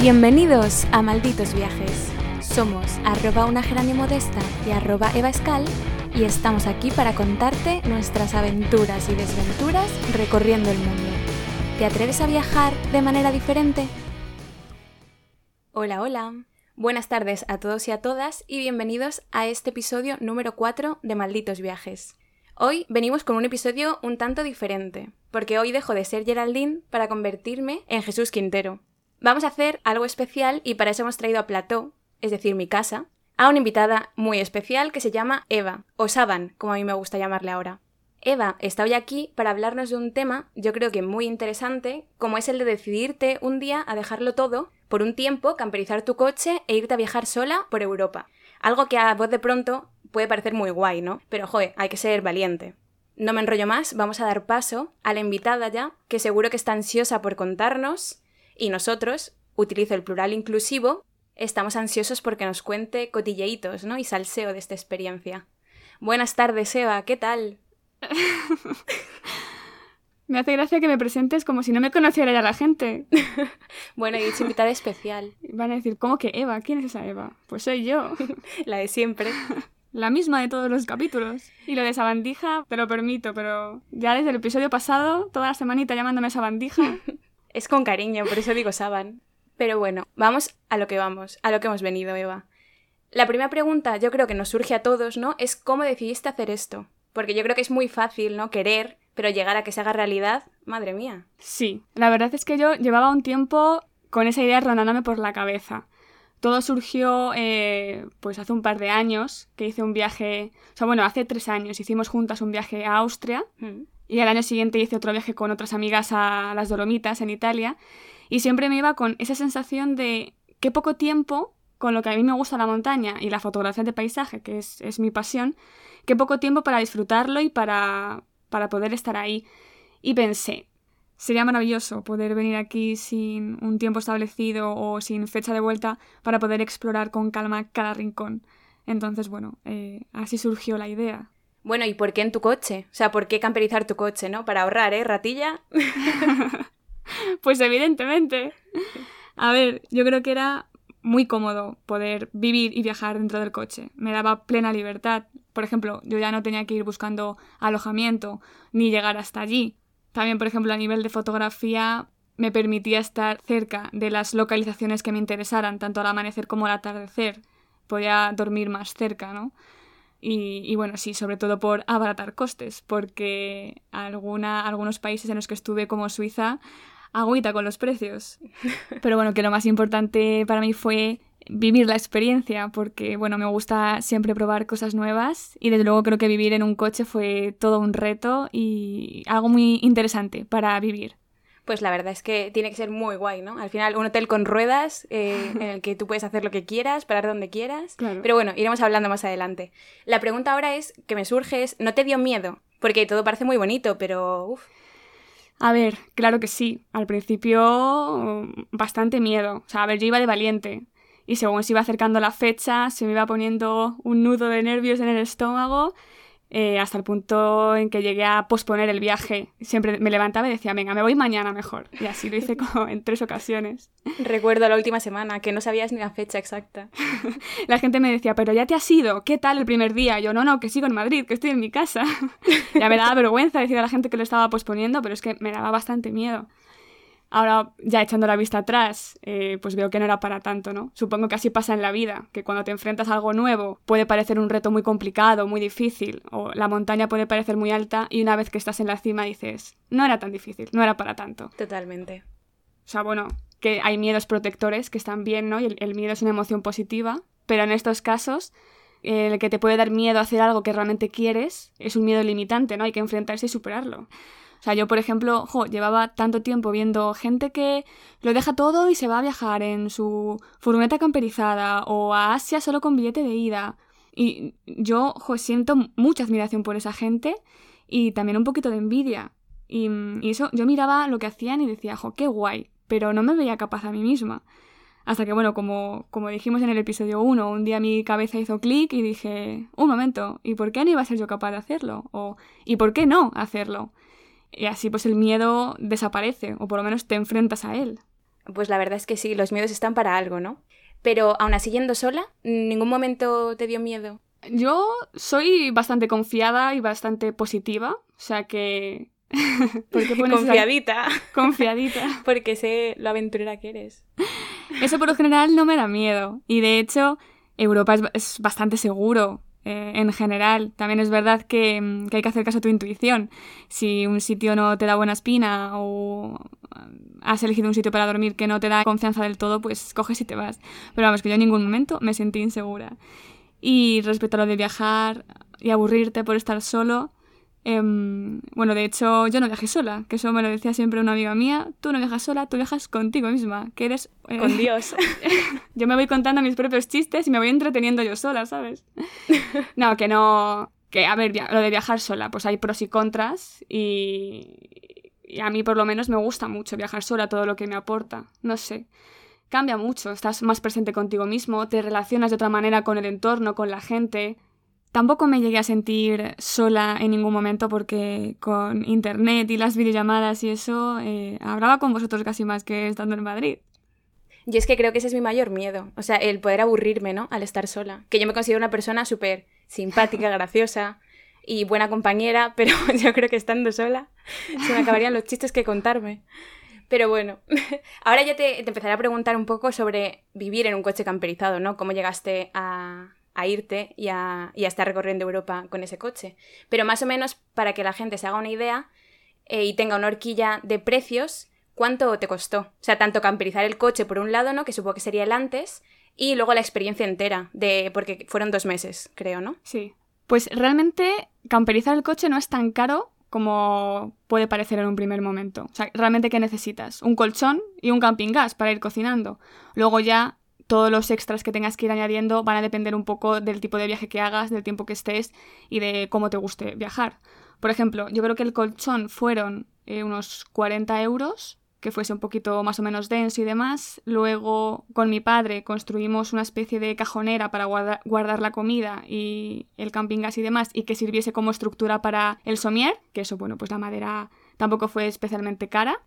Bienvenidos a Malditos Viajes. Somos arroba una modesta y arroba Eva Escal y estamos aquí para contarte nuestras aventuras y desventuras recorriendo el mundo. ¿Te atreves a viajar de manera diferente? Hola, hola. Buenas tardes a todos y a todas y bienvenidos a este episodio número 4 de Malditos Viajes. Hoy venimos con un episodio un tanto diferente, porque hoy dejo de ser Geraldine para convertirme en Jesús Quintero. Vamos a hacer algo especial y para eso hemos traído a Plató, es decir, mi casa, a una invitada muy especial que se llama Eva, o Saban, como a mí me gusta llamarle ahora. Eva está hoy aquí para hablarnos de un tema, yo creo que muy interesante, como es el de decidirte un día a dejarlo todo, por un tiempo, camperizar tu coche e irte a viajar sola por Europa. Algo que a voz de pronto puede parecer muy guay, ¿no? Pero joder, hay que ser valiente. No me enrollo más, vamos a dar paso a la invitada ya, que seguro que está ansiosa por contarnos, y nosotros, utilizo el plural inclusivo, estamos ansiosos porque nos cuente cotilleitos, ¿no? Y salseo de esta experiencia. Buenas tardes, Eva, ¿qué tal? me hace gracia que me presentes como si no me conociera ya la gente. bueno, y dicho invitada especial. Van a decir, ¿cómo que Eva? ¿Quién es esa Eva? Pues soy yo. la de siempre. La misma de todos los capítulos. Y lo de sabandija, te lo permito, pero ya desde el episodio pasado, toda la semanita llamándome sabandija. Es con cariño, por eso digo saban. Pero bueno, vamos a lo que vamos, a lo que hemos venido, Eva. La primera pregunta, yo creo que nos surge a todos, ¿no? Es cómo decidiste hacer esto. Porque yo creo que es muy fácil, ¿no? Querer, pero llegar a que se haga realidad, madre mía. Sí, la verdad es que yo llevaba un tiempo con esa idea rondándome por la cabeza. Todo surgió eh, pues hace un par de años, que hice un viaje, o sea, bueno, hace tres años hicimos juntas un viaje a Austria mm. Y al año siguiente hice otro viaje con otras amigas a las Dolomitas en Italia y siempre me iba con esa sensación de qué poco tiempo, con lo que a mí me gusta la montaña y la fotografía de paisaje, que es, es mi pasión, qué poco tiempo para disfrutarlo y para, para poder estar ahí. Y pensé, Sería maravilloso poder venir aquí sin un tiempo establecido o sin fecha de vuelta para poder explorar con calma cada rincón. Entonces, bueno, eh, así surgió la idea. Bueno, ¿y por qué en tu coche? O sea, ¿por qué camperizar tu coche, no? Para ahorrar, ¿eh? Ratilla. pues evidentemente. A ver, yo creo que era muy cómodo poder vivir y viajar dentro del coche. Me daba plena libertad. Por ejemplo, yo ya no tenía que ir buscando alojamiento ni llegar hasta allí. También, por ejemplo, a nivel de fotografía, me permitía estar cerca de las localizaciones que me interesaran, tanto al amanecer como al atardecer. Podía dormir más cerca, ¿no? Y, bueno, sí, sobre todo por abaratar costes, porque alguna, algunos países en los que estuve, como Suiza, agüita con los precios. Pero bueno, que lo más importante para mí fue vivir la experiencia, porque bueno, me gusta siempre probar cosas nuevas y desde luego creo que vivir en un coche fue todo un reto y algo muy interesante para vivir. Pues la verdad es que tiene que ser muy guay, ¿no? Al final, un hotel con ruedas eh, en el que tú puedes hacer lo que quieras, parar donde quieras. Pero bueno, iremos hablando más adelante. La pregunta ahora es, que me surge es, ¿no te dio miedo? Porque todo parece muy bonito, pero... Uf. A ver, claro que sí. Al principio, bastante miedo. O sea, a ver, yo iba de valiente y según se iba acercando la fecha se me iba poniendo un nudo de nervios en el estómago eh, hasta el punto en que llegué a posponer el viaje. Siempre me levantaba y decía, venga, me voy mañana mejor. Y así lo hice como en tres ocasiones. Recuerdo la última semana, que no sabías ni la fecha exacta. la gente me decía, pero ya te has ido, ¿qué tal el primer día? yo, no, no, que sigo en Madrid, que estoy en mi casa. ya me daba vergüenza decir a la gente que lo estaba posponiendo, pero es que me daba bastante miedo. Ahora, ya echando la vista atrás, eh, pues veo que no era para tanto, ¿no? Supongo que así pasa en la vida, que cuando te enfrentas a algo nuevo puede parecer un reto muy complicado, muy difícil, o la montaña puede parecer muy alta y una vez que estás en la cima dices, no era tan difícil, no era para tanto. Totalmente. O sea, bueno, que hay miedos protectores que están bien, ¿no? Y el, el miedo es una emoción positiva, pero en estos casos el que te puede dar miedo a hacer algo que realmente quieres es un miedo limitante, ¿no? Hay que enfrentarse y superarlo. O sea, yo, por ejemplo, llevaba tanto tiempo viendo gente que lo deja todo y se va a viajar en su furgoneta camperizada o a Asia solo con billete de ida. Y yo siento mucha admiración por esa gente y también un poquito de envidia. Y, eso, yo miraba lo que hacían y decía, jo, qué guay, pero no me veía capaz a mí misma. Hasta que, bueno, como, como dijimos en el episodio 1, un día mi cabeza hizo clic y dije, un momento, ¿y por qué no iba a ser yo capaz de hacerlo? O, ¿y por qué no hacerlo? Y así pues el miedo desaparece, o por lo menos te enfrentas a él. Pues la verdad es que sí, los miedos están para algo, ¿no? Pero aún así yendo sola, ¿en ningún momento te dio miedo? Yo soy bastante confiada y bastante positiva, o sea que... ¿Por qué pones Confiadita. Confiadita. Porque sé lo aventurera que eres. Eso por lo general no me da miedo. Y de hecho, Europa es, bastante seguro. Eh, en general, también es verdad que, mm, que, hay que hacer caso a tu intuición. Si un sitio no te da buena espina o has elegido un sitio para dormir que no te da confianza del todo, pues coges y te vas. Pero vamos, que yo en ningún momento me sentí insegura. Y respecto a lo de viajar y aburrirte por estar solo, em, bueno, de hecho yo no viajé sola, que eso me lo decía siempre una amiga mía, tú no viajas sola, tú viajas contigo misma, que eres... Eh, Con Dios. yo me voy contando mis propios chistes y me voy entreteniendo yo sola, ¿sabes? no, que no... Que, a ver, lo de viajar sola, pues hay pros y contras y, y a mí por lo menos me gusta mucho viajar sola, todo lo que me aporta, no sé cambia mucho, estás más presente contigo mismo, te relacionas de otra manera con el entorno, con la gente. Tampoco me llegué a sentir sola en ningún momento porque con internet y las videollamadas y eso eh, hablaba con vosotros casi más que estando en Madrid. Y es que creo que ese es mi mayor miedo, o sea, el poder aburrirme, ¿no? Al estar sola. Que yo me considero una persona súper simpática, graciosa y buena compañera, pero yo creo que estando sola se me acabarían los chistes que contarme. Pero bueno, ahora ya te, empezaré a preguntar un poco sobre vivir en un coche camperizado, ¿no? Cómo llegaste a, irte y a, estar recorriendo Europa con ese coche. Pero más o menos para que la gente se haga una idea eh, y tenga una horquilla de precios, ¿cuánto te costó? O sea, tanto camperizar el coche por un lado, ¿no? Que supongo que sería el antes, y luego la experiencia entera, de porque fueron dos meses, creo, ¿no? Sí. Pues realmente camperizar el coche no es tan caro como puede parecer en un primer momento. O sea, realmente ¿qué necesitas? Un colchón y un camping gas para ir cocinando. Luego ya todos los extras que tengas que ir añadiendo van a depender un poco del tipo de viaje que hagas, del tiempo que estés y de cómo te guste viajar. Por ejemplo, yo creo que el colchón fueron eh, unos 40 euros que fuese un poquito más o menos denso y demás. Luego, con mi padre, construimos una especie de cajonera para guardar, la comida y el camping gas y demás, y que sirviese como estructura para el somier, que eso, bueno, pues la madera tampoco fue especialmente cara.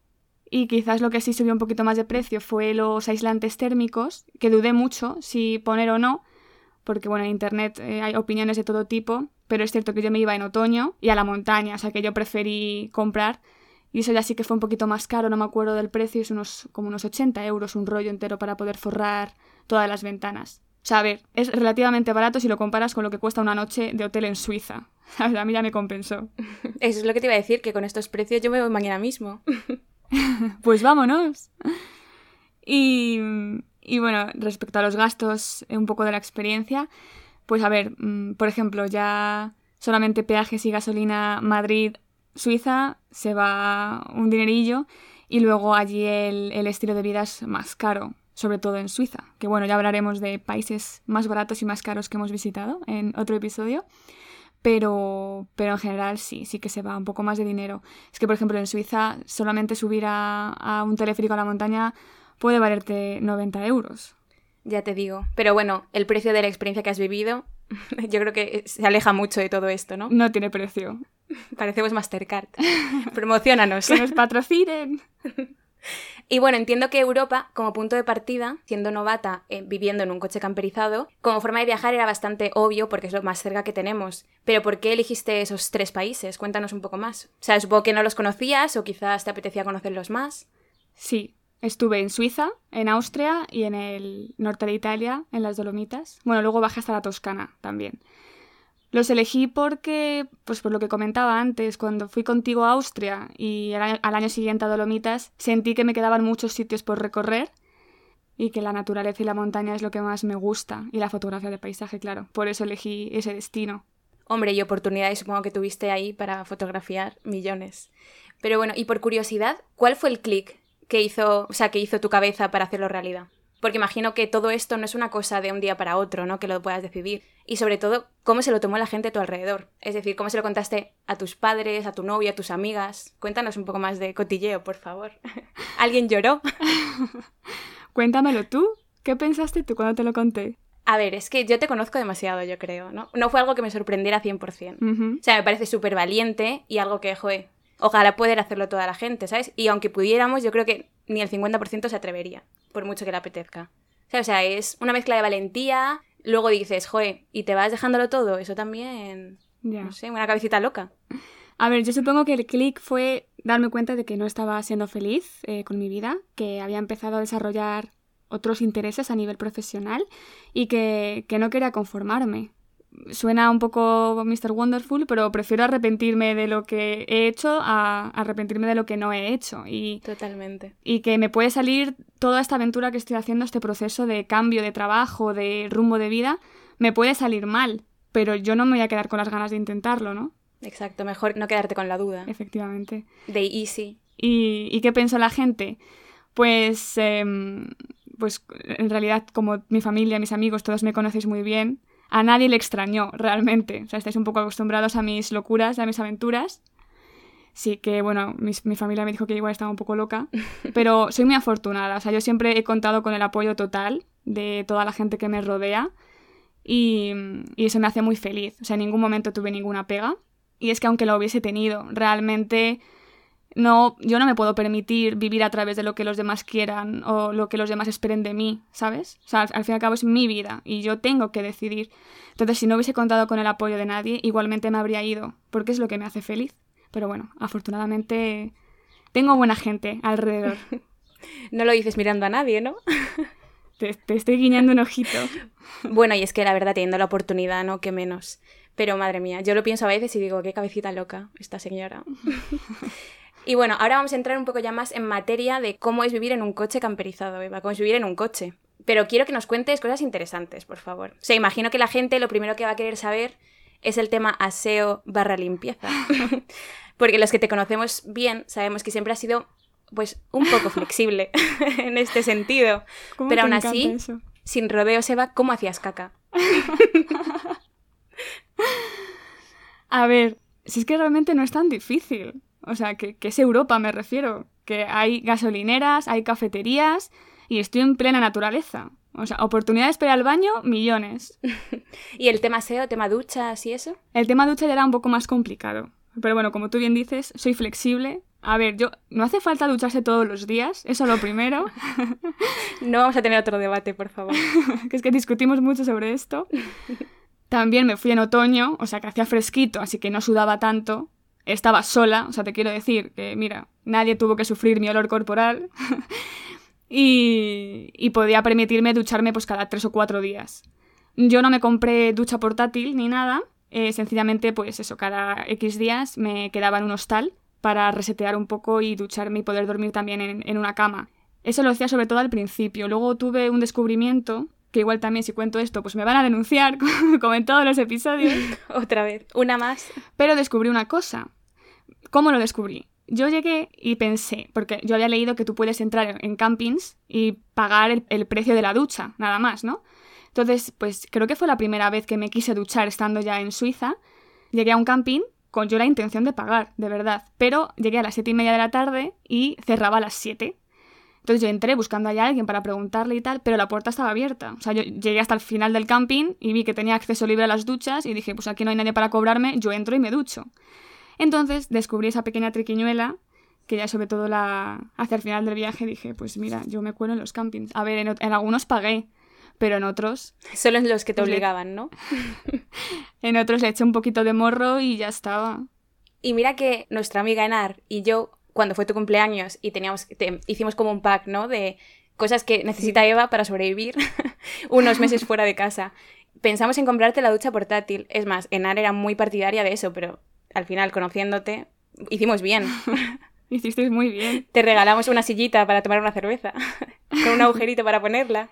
Y quizás lo que sí subió un poquito más de precio fue los aislantes térmicos, que dudé mucho si poner o no, porque bueno, en internet eh, hay opiniones de todo tipo, pero es cierto que yo me iba en otoño y a la montaña, o sea que yo preferí comprar y eso ya sí que fue un poquito más caro, no me acuerdo del precio, es unos, como unos 80 euros un rollo entero para poder forrar todas las ventanas. O sea, a ver, es relativamente barato si lo comparas con lo que cuesta una noche de hotel en Suiza. A mí ya me compensó. Eso es lo que te iba a decir, que con estos precios yo me voy mañana mismo. pues vámonos. Y, bueno, respecto a los gastos, un poco de la experiencia, pues a ver, mm, por ejemplo, ya solamente peajes y gasolina Madrid Suiza se va un dinerillo y luego allí el, estilo de vida es más caro, sobre todo en Suiza, que bueno, ya hablaremos de países más baratos y más caros que hemos visitado en otro episodio, pero, pero en general sí, sí que se va un poco más de dinero. Es que, por ejemplo, en Suiza solamente subir a, a un teleférico a la montaña puede valerte 90 euros. Ya te digo, pero bueno, el precio de la experiencia que has vivido yo creo que se aleja mucho de todo esto, ¿no? No tiene precio. Parecemos Mastercard. Promocionanos. que nos patrocinen. Y bueno, entiendo que Europa, como punto de partida, siendo novata, eh, viviendo en un coche camperizado, como forma de viajar era bastante obvio porque es lo más cerca que tenemos. Pero ¿por qué elegiste esos tres países? Cuéntanos un poco más. O sea, supongo que no los conocías o quizás te apetecía conocerlos más. Sí, Estuve en Suiza, en Austria y en el norte de Italia, en las Dolomitas. Bueno, luego bajé hasta la Toscana también. Los elegí porque, pues por lo que comentaba antes, cuando fui contigo a Austria y al año, siguiente a Dolomitas, sentí que me quedaban muchos sitios por recorrer y que la naturaleza y la montaña es lo que más me gusta y la fotografía de paisaje, claro. Por eso elegí ese destino. Hombre, y oportunidades supongo que tuviste ahí para fotografiar millones. Pero bueno, y por curiosidad, ¿cuál fue el clic que hizo, o sea, que hizo tu cabeza para hacerlo realidad? Porque imagino que todo esto no es una cosa de un día para otro, ¿no? Que lo puedas decidir. Y sobre todo, cómo se lo tomó la gente a tu alrededor. Es decir, cómo se lo contaste a tus padres, a tu novia, a tus amigas. Cuéntanos un poco más de cotilleo, por favor. ¿Alguien lloró? Cuéntamelo tú. ¿Qué pensaste tú cuando te lo conté? A ver, es que yo te conozco demasiado, yo creo, ¿no? No fue algo que me sorprendiera 100%. O sea, me parece súper valiente y algo que, joder, ojalá poder hacerlo toda la gente, ¿sabes? Y aunque pudiéramos, yo creo que ni el 50% se atrevería, por mucho que le apetezca. O sea, es una mezcla de valentía, luego dices, joe, y te vas dejándolo todo, eso también, Ya. no sé, una cabecita loca. A ver, yo supongo que el clic fue darme cuenta de que no estaba siendo feliz eh, con mi vida, que había empezado a desarrollar otros intereses a nivel profesional y que, que no quería conformarme. Suena un poco Mr. Wonderful, pero prefiero arrepentirme de lo que he hecho a arrepentirme de lo que no he hecho. Y, Totalmente. y que me puede salir toda esta aventura que estoy haciendo, este proceso de cambio de trabajo, de rumbo de vida, me puede salir mal, pero yo no me voy a quedar con las ganas de intentarlo, ¿no? Exacto, mejor no quedarte con la duda. Efectivamente. De easy. ¿Y, y qué pensó la gente? Pues, em, pues en realidad, como mi familia, mis amigos, todos me conocéis muy bien, a nadie le extrañó realmente. O sea, estáis un poco acostumbrados a mis locuras, a mis aventuras. Sí, que bueno, mis- mi, familia me dijo que igual estaba un poco loca, pero soy muy afortunada. O sea, yo siempre he contado con el apoyo total de toda la gente que me rodea y, y eso me hace muy feliz. O sea, en ningún momento tuve ninguna pega. Y es que aunque lo hubiese tenido, realmente no, yo no me puedo permitir vivir a través de lo que los demás quieran o lo que los demás esperen de mí, ¿sabes? O sea, al, al fin y al cabo es mi vida y yo tengo que decidir. Entonces, si no hubiese contado con el apoyo de nadie, igualmente me habría ido, porque es lo que me hace feliz. Pero bueno, afortunadamente tengo buena gente alrededor. No lo dices mirando a nadie, ¿no? Te, te estoy guiñando un ojito. Bueno, y es que la verdad, teniendo la oportunidad, ¿no? Que menos. Pero madre mía, yo lo pienso a veces y digo, qué cabecita loca esta señora. y bueno, ahora vamos a entrar un poco ya más en materia de cómo es vivir en un coche camperizado, Eva, cómo es vivir en un coche. Pero quiero que nos cuentes cosas interesantes, por favor. O sea, imagino que la gente lo primero que va a querer saber es el tema aseo barra limpieza. Porque los que te conocemos bien sabemos que siempre has sido, pues, un poco flexible en este sentido. ¿Cómo Pero aún así, eso? sin rodeos, Eva, ¿cómo hacías caca? A ver, si es que realmente no es tan difícil. O sea, que, que es Europa, me refiero. Que hay gasolineras, hay cafeterías y estoy en plena naturaleza. O sea, oportunidades para ir al baño, millones. ¿Y el tema SEO, tema duchas y eso? El tema ducha ya era un poco más complicado. Pero bueno, como tú bien dices, soy flexible. A ver, yo no hace falta ducharse todos los días, eso lo primero, No vamos a tener otro debate, por favor. que es que discutimos mucho sobre esto. También me fui en otoño, o sea que hacía fresquito, así que no sudaba tanto. Estaba sola, o sea, te quiero decir que, mira, nadie tuvo que sufrir mi olor corporal. y, y podía permitirme ducharme pues cada tres o cuatro días. Yo no me compré ducha portátil ni nada, eh, sencillamente pues eso, cada X días me quedaba en un hostal para resetear un poco y ducharme y poder dormir también en, en una cama. Eso lo hacía sobre todo al principio. Luego tuve un descubrimiento, que igual también si cuento esto pues me van a denunciar, como en todos los episodios. Otra vez. Una más. Pero descubrí una cosa. ¿Cómo lo descubrí? Yo llegué y pensé, porque yo había leído que tú puedes entrar en- campings y pagar el, el precio de la ducha, nada más, ¿no? Entonces, pues creo que fue la primera vez que me quise duchar estando ya en Suiza. Llegué a un camping con yo la intención de pagar, de verdad. Pero llegué a las siete y media de la tarde y cerraba a las 7. Entonces yo entré buscando a alguien para preguntarle y tal, pero la puerta estaba abierta. O sea, yo llegué hasta el final del camping y vi que tenía acceso libre a las duchas y dije, pues aquí no hay nadie para cobrarme, yo entro y me ducho. Entonces descubrí esa pequeña triquiñuela que ya sobre todo la hacia el final del viaje dije, pues mira, yo me cuelo en los campings. A ver, en, en algunos pagué, pero en otros, Solo en los que te Pues obligaban, ¿no? en otros le eché un poquito de morro y ya estaba. Y mira que nuestra amiga Enar y yo, cuando fue tu cumpleaños y teníamos, te- hicimos como un pack, ¿no? De cosas que necesita Eva para sobrevivir unos meses fuera de casa. Pensamos en comprarte la ducha portátil. Es más, Enar era muy partidaria de eso, pero al final, conociéndote, hicimos bien. Hicisteis muy bien. Te regalamos una sillita para tomar una cerveza, con un agujerito para ponerla.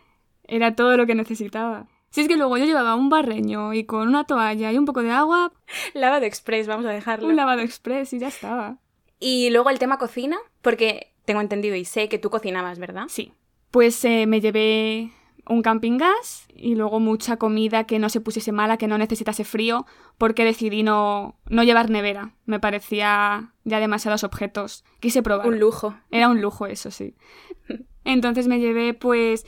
Era todo lo que necesitaba. Si es que luego yo llevaba un barreño y con una toalla y un poco de agua, Lavado express, vamos a dejarlo. un lavado express y ya estaba. Y luego el tema cocina, porque tengo entendido y sé que tú cocinabas, ¿verdad? Sí. Pues eh, me llevé un camping gas y luego mucha comida que no se pusiese mala, que no necesitase frío, porque decidí no, no llevar nevera. Me parecía ya demasiados objetos. Quise probar. Un lujo. Era un lujo, eso sí. Entonces me llevé pues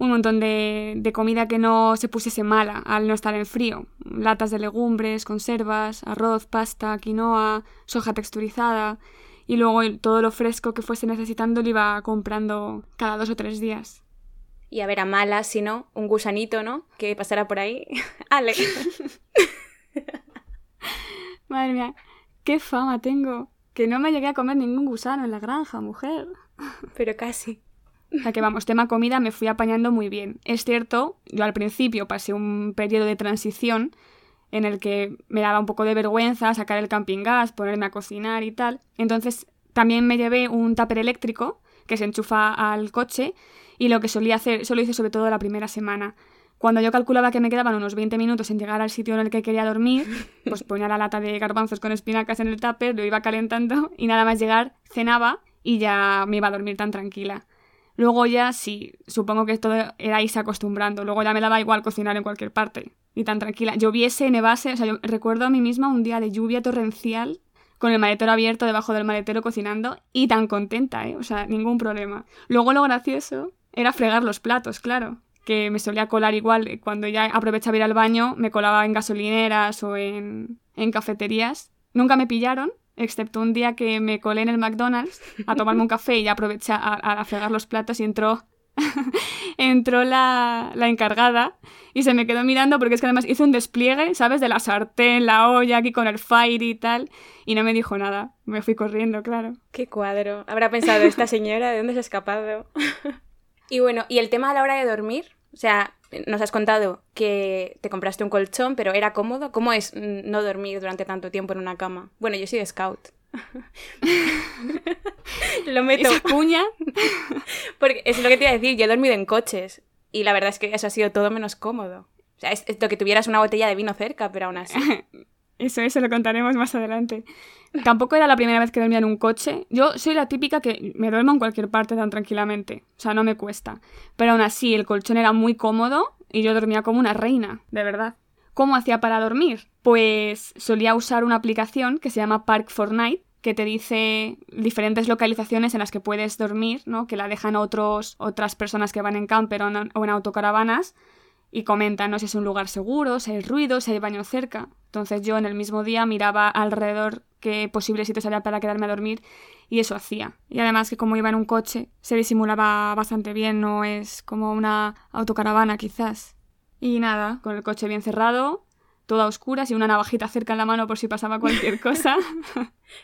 un montón de, de comida que no se pusiese mala al no estar en frío. Latas de legumbres, conservas, arroz, pasta, quinoa, soja texturizada. y luego todo lo fresco que fuese necesitando lo iba comprando cada dos o tres días. Y a ver, a malas, si no, un gusanito, ¿no? Que pasara por ahí. Ale. Madre mía, qué fama tengo. Que no me llegué a comer ningún gusano en la granja, mujer. Pero casi. O sea que vamos, tema comida me fui apañando muy bien. Es cierto, yo al principio pasé un periodo de transición en el que me daba un poco de vergüenza sacar el camping gas, ponerme a cocinar y tal. Entonces también me llevé un tupper eléctrico que se enchufa al coche y lo que solía hacer, eso lo hice sobre todo la primera semana. Cuando yo calculaba que me quedaban unos 20 minutos en llegar al sitio en el que quería dormir, pues ponía la lata de garbanzos con espinacas en el tupper, lo iba calentando y nada más llegar cenaba y ya me iba a dormir tan tranquila. Luego ya sí, supongo que todo era irse acostumbrando. Luego ya me daba igual cocinar en cualquier parte. Y tan tranquila. Lloviese, nevase, o sea, yo recuerdo a mí misma un día de lluvia torrencial con el maletero abierto debajo del maletero cocinando y tan contenta, ¿eh? O sea, ningún problema. Luego lo gracioso era fregar los platos, claro. Que me solía colar igual eh, cuando ya aprovechaba ir al baño, me colaba en gasolineras o en, en cafeterías. Nunca me pillaron, excepto un día que me colé en el McDonald's a tomarme un café y aproveché a, a fregar los platos y entró entró la, la, encargada y se me quedó mirando porque es que además hizo un despliegue, ¿sabes? De la sartén, la olla aquí con el fire y tal. Y no me dijo nada. Me fui corriendo, claro. Qué cuadro. Habrá pensado esta señora, ¿de dónde se ha escapado? y bueno, ¿y el tema a la hora de dormir? O sea, nos has contado que te compraste un colchón, pero ¿era cómodo? ¿Cómo es no dormir durante tanto tiempo en una cama? Bueno, yo soy de scout. lo meto. ¿Esa cuña? Porque es lo que te iba a decir, yo he dormido en coches y la verdad es que eso ha sido todo menos cómodo. O sea, es esto que tuvieras una botella de vino cerca, pero aún así. Eso, eso lo contaremos más adelante. Tampoco era la primera vez que dormía en un coche. Yo soy la típica que me duermo en cualquier parte tan tranquilamente. O sea, no me cuesta. Pero aún así, el colchón era muy cómodo y yo dormía como una reina, de verdad. ¿Cómo hacía para dormir? Pues solía usar una aplicación que se llama Park for Night, que te dice diferentes localizaciones en las que puedes dormir, ¿no? Que la dejan otros, otras personas que van en camper o en autocaravanas y comentan, ¿no? Si es un lugar seguro, si hay ruido, si hay baño cerca. Entonces yo en el mismo día miraba alrededor qué posibles sitios había para quedarme a dormir y eso hacía. Y además que como iba en un coche, se disimulaba bastante bien, no es como una autocaravana quizás. Y nada, con el coche bien cerrado, toda oscura, y una navajita cerca en la mano por si pasaba cualquier cosa.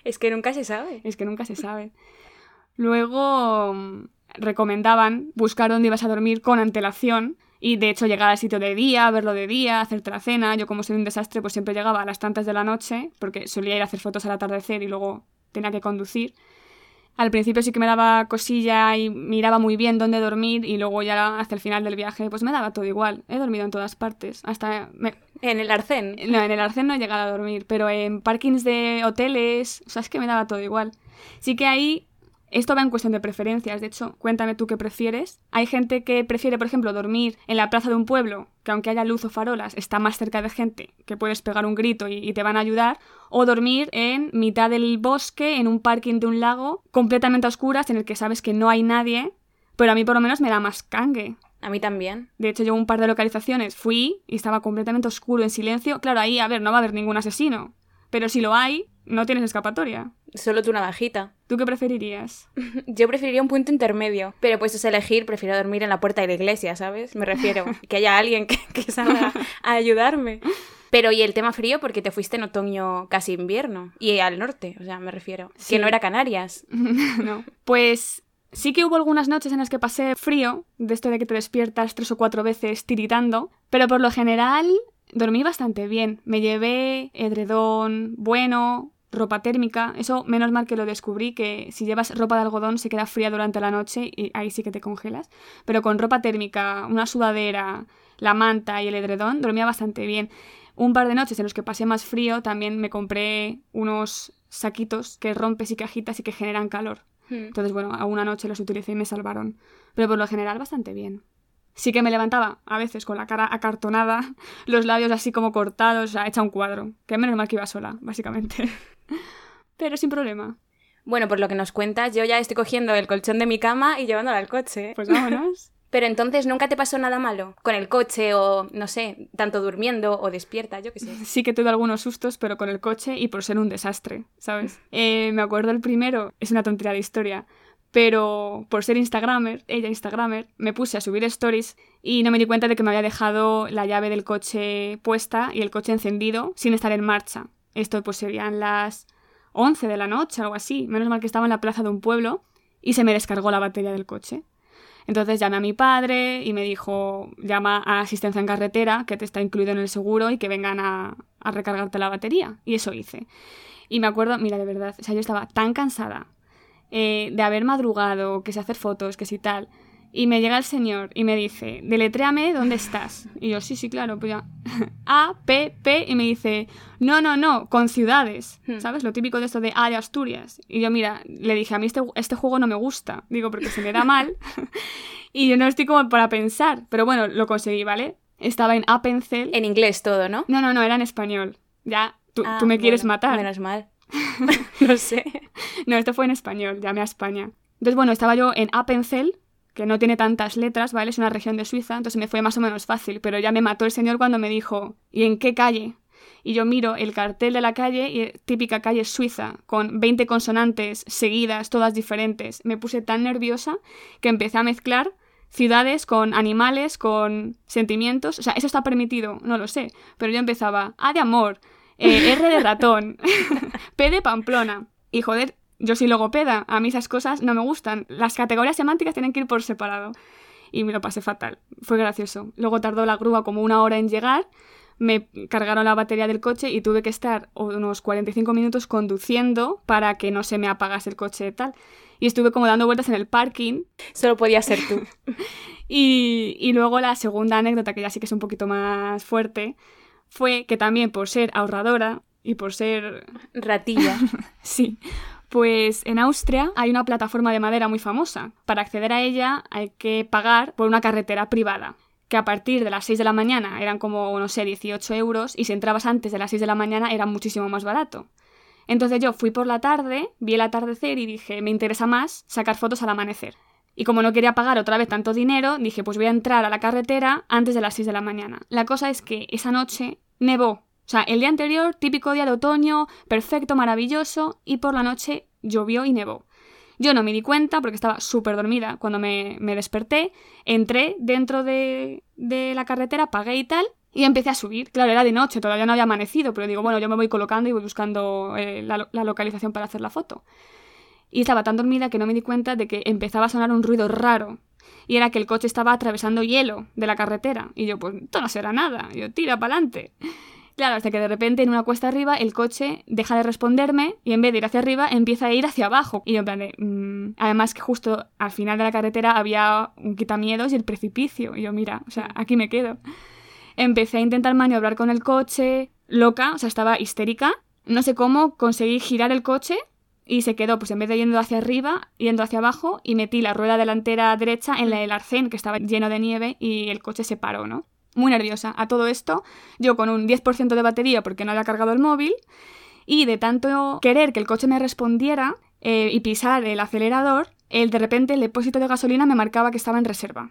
es que nunca se sabe. Es que nunca se sabe. Luego recomendaban buscar dónde ibas a dormir con antelación y de hecho llegar al sitio de día, verlo de día, hacerte la cena. Yo como soy un desastre pues siempre llegaba a las tantas de la noche porque solía ir a hacer fotos al atardecer y luego tenía que conducir. Al principio sí que me daba cosilla y miraba muy bien dónde dormir y luego ya hasta el final del viaje pues me daba todo igual. He dormido en todas partes. Hasta... Me... ¿En el arcén? No, en el arcén no he llegado a dormir, pero en parkings de hoteles, o sea, es que me daba todo igual. Sí que ahí esto va en cuestión de preferencias, de hecho, cuéntame tú qué prefieres. Hay gente que prefiere, por ejemplo, dormir en la plaza de un pueblo, que aunque haya luz o farolas, está más cerca de gente, que puedes pegar un grito y, y, te van a ayudar, o dormir en mitad del bosque, en un parking de un lago, completamente a oscuras, en el que sabes que no hay nadie, pero a mí por lo menos me da más cangue. A mí también. De hecho, yo un par de localizaciones fui y estaba completamente oscuro, en silencio. Claro, ahí, a ver, no va a haber ningún asesino, pero si lo hay, no tienes escapatoria. Solo tú una bajita. ¿Tú qué preferirías? Yo preferiría un punto intermedio. Pero pues es elegir, prefiero dormir en la puerta de la iglesia, ¿sabes? Me refiero. que haya alguien que, que salga a ayudarme. Pero y el tema frío, porque te fuiste en otoño casi invierno. Y al norte, o sea, me refiero. Sí. Que no era Canarias. no. Pues Sí que hubo algunas noches en las que pasé frío, de esto de que te despiertas tres o cuatro veces tiritando, pero por lo general dormí bastante bien. Me llevé edredón bueno, ropa térmica. Eso, menos mal que lo descubrí, que si llevas ropa de algodón se queda fría durante la noche y ahí sí que te congelas. Pero con ropa térmica, una sudadera, la manta y el edredón, dormía bastante bien. Un par de noches en los que pasé más frío también me compré unos saquitos que rompes y cajitas y que generan calor. Hmm. Entonces, bueno, a una noche los utilicé y me salvaron. Pero por lo general bastante bien. Sí que me levantaba a veces con la cara acartonada, los labios así como cortados, o sea, hecha un cuadro. Que menos mal que iba sola, básicamente. Pero sin problema. Bueno, por lo que nos cuentas, yo ya estoy cogiendo el colchón de mi cama y llevándolo al coche. Pues vámonos. Pero entonces nunca te pasó nada malo con el coche o, no sé, tanto durmiendo o despierta, yo qué sé. Sí que tuve algunos sustos, pero con el coche y por ser un desastre, ¿sabes? Eh, me acuerdo el primero, es una tontería de historia, pero por ser Instagramer, ella Instagramer, me puse a subir stories y no me di cuenta de que me había dejado la llave del coche puesta y el coche encendido sin estar en marcha. Esto pues serían las 11 de la noche, algo así. Menos mal que estaba en la plaza de un pueblo y se me descargó la batería del coche. Entonces llamé a mi padre y me dijo, llama a asistencia en carretera, que te está incluido en el seguro y que vengan a, recargarte la batería. Y eso hice. Y me acuerdo, mira, de verdad, o sea, yo estaba tan cansada eh, de haber madrugado, que sé hacer fotos, que si tal. Y me llega el señor y me dice, deletréame dónde estás. Y yo, sí, sí, claro, pues ya. A, P, P, y me dice, no, no, no, con ciudades. Hmm. ¿Sabes? Lo típico de esto de A de Asturias. Y yo, mira, le dije, a mí este, este juego no me gusta. Digo, porque se me da mal. y yo no estoy como para pensar. Pero bueno, lo conseguí, ¿vale? Estaba en Appenzell. En inglés todo, ¿no? No, no, no, era en español. Ya, tú, Ah, tú me quieres bueno, matar. Menos mal. no sé. No, esto fue en español, llamé a España. Entonces, bueno, estaba yo en Appenzell, que no tiene tantas letras, ¿vale? Es una región de Suiza, entonces me fue más o menos fácil, pero ya me mató el señor cuando me dijo, ¿y en qué calle? Y yo miro el cartel de la calle, y típica calle suiza, con 20 consonantes seguidas, todas diferentes. Me puse tan nerviosa que empecé a mezclar ciudades con animales, con sentimientos. O sea, eso está permitido, no lo sé. Pero yo empezaba A de amor, eh, R de ratón, P de Pamplona. Y joder, yo soy logopeda, a mí esas cosas no me gustan. Las categorías semánticas tienen que ir por separado. Y me lo pasé fatal. Fue gracioso. Luego tardó la grúa como una hora en llegar. Me cargaron la batería del coche y tuve que estar unos 45 minutos conduciendo para que no se me apagase el coche y tal. Y estuve como dando vueltas en el parking. Solo podía ser tú. Y, y luego la segunda anécdota, que ya sí que es un poquito más fuerte, fue que también por ser ahorradora y por ser Ratilla. Sí. Pues en Austria hay una plataforma de madera muy famosa. Para acceder a ella hay que pagar por una carretera privada, que a partir de las 6 de la mañana eran como, no sé, 18 euros, y si entrabas antes de las 6 de la mañana era muchísimo más barato. Entonces yo fui por la tarde, vi el atardecer y dije, me interesa más sacar fotos al amanecer. Y como no quería pagar otra vez tanto dinero, dije, pues voy a entrar a la carretera antes de las 6 de la mañana. La cosa es que esa noche nevó. O sea, el día anterior, típico día de otoño, perfecto, maravilloso, y por la noche llovió y nevó. Yo no me di cuenta porque estaba súper dormida cuando me, me desperté, entré dentro de, de la carretera, pagué y tal, y empecé a subir. Claro, era de noche, todavía no había amanecido, pero digo, bueno, yo me voy colocando y voy buscando eh, la, la localización para hacer la foto. Y estaba tan dormida que no me di cuenta de que empezaba a sonar un ruido raro. Y era que el coche estaba atravesando hielo de la carretera. Y yo, pues, esto no será nada. Yo, tira para adelante. Claro, hasta que de repente en una cuesta arriba el coche deja de responderme y en vez de ir hacia arriba empieza a ir hacia abajo. Y yo en plan de... mm, Además que justo al final de la carretera había un quitamiedos y el precipicio. Y yo, mira, o sea, aquí me quedo. Empecé a intentar maniobrar con el coche, loca, o sea, estaba histérica. No sé cómo conseguí girar el coche y se quedó, pues en vez de yendo hacia arriba, yendo hacia abajo y metí la rueda delantera derecha en del arcén, que estaba lleno de nieve, y el coche se paró, ¿no? Muy nerviosa. A todo esto, yo con un 10% de batería porque no había cargado el móvil, y de tanto querer que el coche me respondiera eh, y pisar el acelerador, el, de repente el depósito de gasolina me marcaba que estaba en reserva.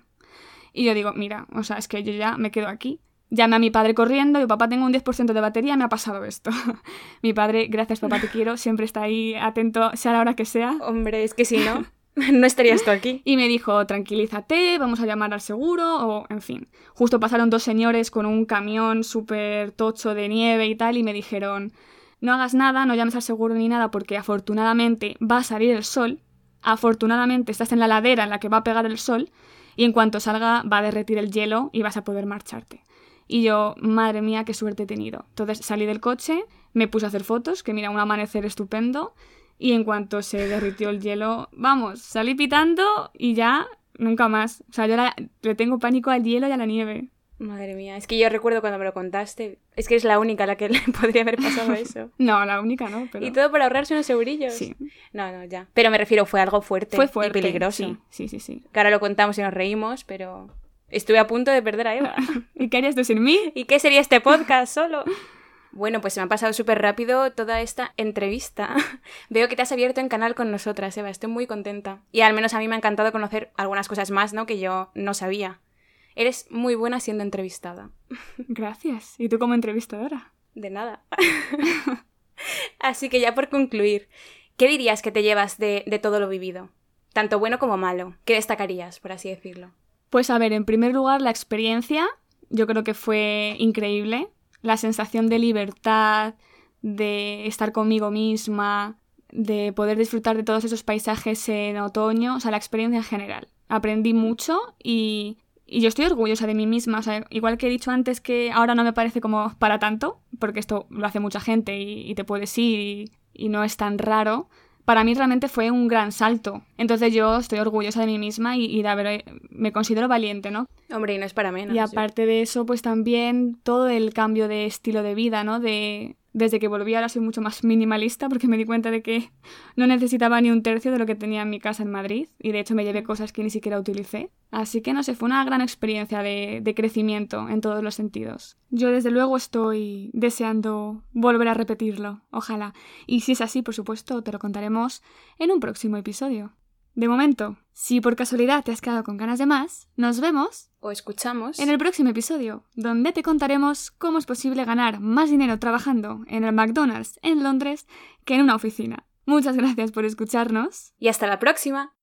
Y yo digo, mira, o sea, es que yo ya me quedo aquí. Llamé a mi padre corriendo y papá, tengo un 10% de batería, me ha pasado esto. mi padre, gracias papá, te quiero, siempre está ahí atento, sea la hora que sea. Hombre, es que si no, no estarías tú aquí. Y me dijo, tranquilízate, vamos a llamar al seguro, o en fin. Justo pasaron dos señores con un camión súper tocho de nieve y tal, y me dijeron, no hagas nada, no llames al seguro ni nada, porque afortunadamente va a salir el sol, afortunadamente estás en la ladera en la que va a pegar el sol, y en cuanto salga va a derretir el hielo y vas a poder marcharte. Y yo, madre mía, qué suerte he tenido. Entonces salí del coche, me puse a hacer fotos, que mira, un amanecer estupendo, y en cuanto se derritió el hielo, vamos, salí pitando y ya nunca más. O sea, yo la- le tengo pánico al hielo y a la nieve. Madre mía, es que yo recuerdo cuando me lo contaste. Es que es la única a la que le podría haber pasado eso. No, la única no, pero... Y todo por ahorrarse unos eurillos. Sí, No, no, ya. Pero me refiero, fue algo fuerte. fue fuerte. Y peligroso. Sí, sí, sí. sí. Que ahora lo contamos y nos reímos, pero estuve a punto de perder a Eva. ¿Y qué harías tú sin mí? ¿Y qué sería este podcast solo? Bueno, pues se me ha pasado súper rápido toda esta entrevista. Veo que te has abierto en canal con nosotras, Eva. Estoy muy contenta. Y al menos a mí me ha encantado conocer algunas cosas más, ¿no? Que yo no sabía. Eres muy buena siendo entrevistada. Gracias. ¿Y tú como entrevistadora? De nada. Así que ya por concluir, ¿qué dirías que te llevas de, de todo lo vivido? Tanto bueno como malo. ¿Qué destacarías, por así decirlo? Pues a ver, en primer lugar, la experiencia. Yo creo que fue increíble la sensación de libertad, de estar conmigo misma, de poder disfrutar de todos esos paisajes en otoño, o sea, la experiencia en general. Aprendí mucho y, yo estoy orgullosa de mí misma, igual que he dicho antes que ahora no me parece como para tanto, porque esto lo hace mucha gente y, te puedes ir y no es tan raro, para mí realmente fue un gran salto. Entonces yo estoy orgullosa de mí misma y, de haber, me considero valiente, ¿no? Hombre, y no es para menos. Y aparte de eso, pues también todo el cambio de estilo de vida, ¿no? De, desde que volví ahora soy mucho más minimalista porque me di cuenta de que no necesitaba ni un tercio de lo que tenía en mi casa en Madrid y de hecho me llevé cosas que ni siquiera utilicé. Así que no sé, fue una gran experiencia de, de crecimiento en todos los sentidos. Yo desde luego estoy deseando volver a repetirlo, ojalá. Y si es así, por supuesto, te lo contaremos en un próximo episodio. De momento, si por casualidad te has quedado con ganas de más, nos vemos o escuchamos en el próximo episodio, donde te contaremos cómo es posible ganar más dinero trabajando en el McDonald's en Londres que en una oficina. Muchas gracias por escucharnos y hasta la próxima.